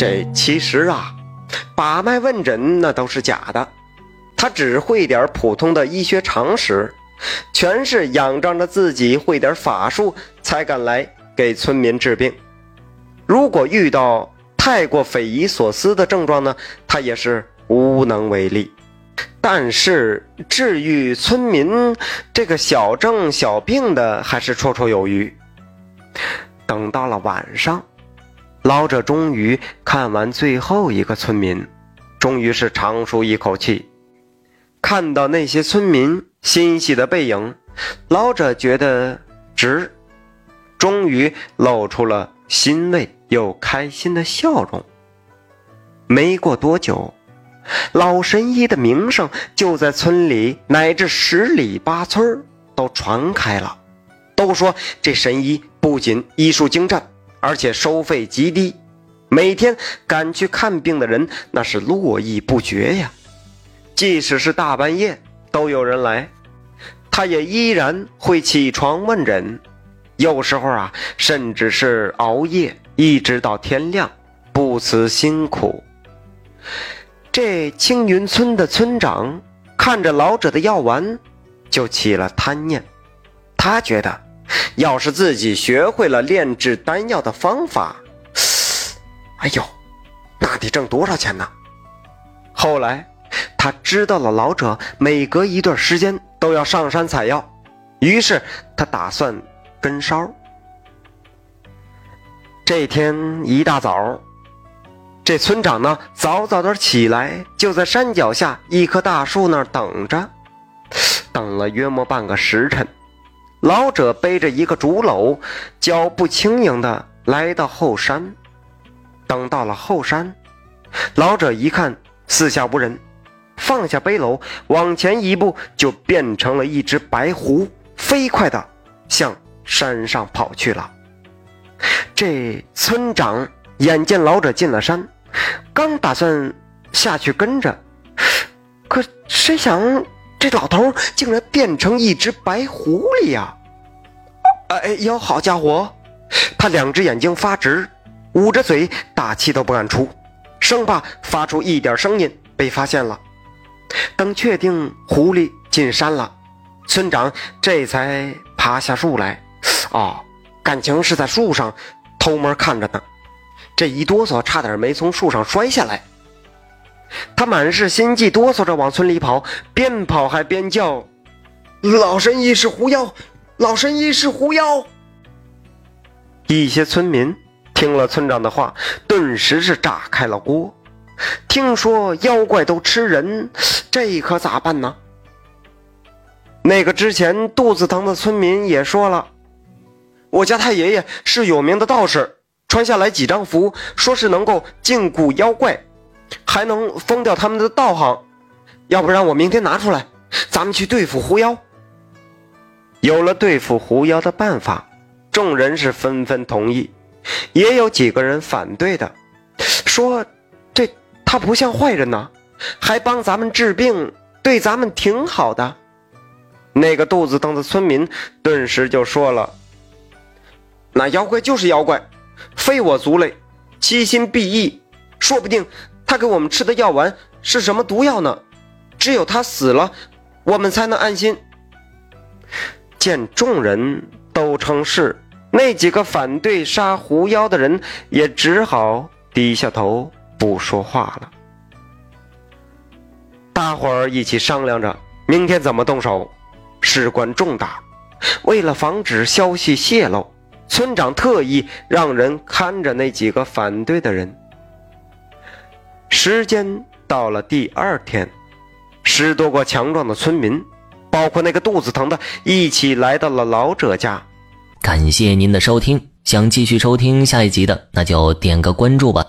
这其实啊，把脉问诊那都是假的，他只会点普通的医学常识，全是仰仗着自己会点法术才敢来给村民治病。如果遇到太过匪夷所思的症状呢，他也是无能为力。但是治愈村民这个小症小病的，还是绰绰有余。等到了晚上。老者终于看完最后一个村民，终于是长舒一口气。看到那些村民欣喜的背影，老者觉得值，终于露出了欣慰又开心的笑容。没过多久，老神医的名声就在村里乃至十里八村都传开了，都说这神医不仅医术精湛。而且收费极低，每天赶去看病的人那是络绎不绝呀。即使是大半夜都有人来，他也依然会起床问诊。有时候啊，甚至是熬夜一直到天亮，不辞辛苦。这青云村的村长看着老者的药丸，就起了贪念，他觉得。要是自己学会了炼制丹药的方法，哎呦，那得挣多少钱呢？后来他知道了老者每隔一段时间都要上山采药，于是他打算跟梢。这天一大早，这村长呢早早的起来，就在山脚下一棵大树那儿等着，等了约莫半个时辰。老者背着一个竹篓，脚步轻盈地来到后山。等到了后山，老者一看四下无人，放下背篓，往前一步，就变成了一只白狐，飞快地向山上跑去了。这村长眼见老者进了山，刚打算下去跟着，可谁想？这老头竟然变成一只白狐狸呀！哎呦，好家伙！他两只眼睛发直，捂着嘴，大气都不敢出，生怕发出一点声音被发现了。等确定狐狸进山了，村长这才爬下树来。哦，感情是在树上偷摸看着呢。这一哆嗦，差点没从树上摔下来。他满是心悸，哆嗦着往村里跑，边跑还边叫：“老神医是狐妖，老神医是狐妖。”一些村民听了村长的话，顿时是炸开了锅。听说妖怪都吃人，这可咋办呢？那个之前肚子疼的村民也说了：“我家太爷爷是有名的道士，传下来几张符，说是能够禁锢妖怪。”还能封掉他们的道行，要不然我明天拿出来，咱们去对付狐妖。有了对付狐妖的办法，众人是纷纷同意，也有几个人反对的，说这他不像坏人呐，还帮咱们治病，对咱们挺好的。那个肚子疼的村民顿时就说了：“那妖怪就是妖怪，非我族类，其心必异，说不定。”他给我们吃的药丸是什么毒药呢？只有他死了，我们才能安心。见众人都称是，那几个反对杀狐妖的人也只好低下头不说话了。大伙儿一起商量着明天怎么动手，事关重大，为了防止消息泄露，村长特意让人看着那几个反对的人。时间到了第二天，十多个强壮的村民，包括那个肚子疼的，一起来到了老者家。感谢您的收听，想继续收听下一集的，那就点个关注吧。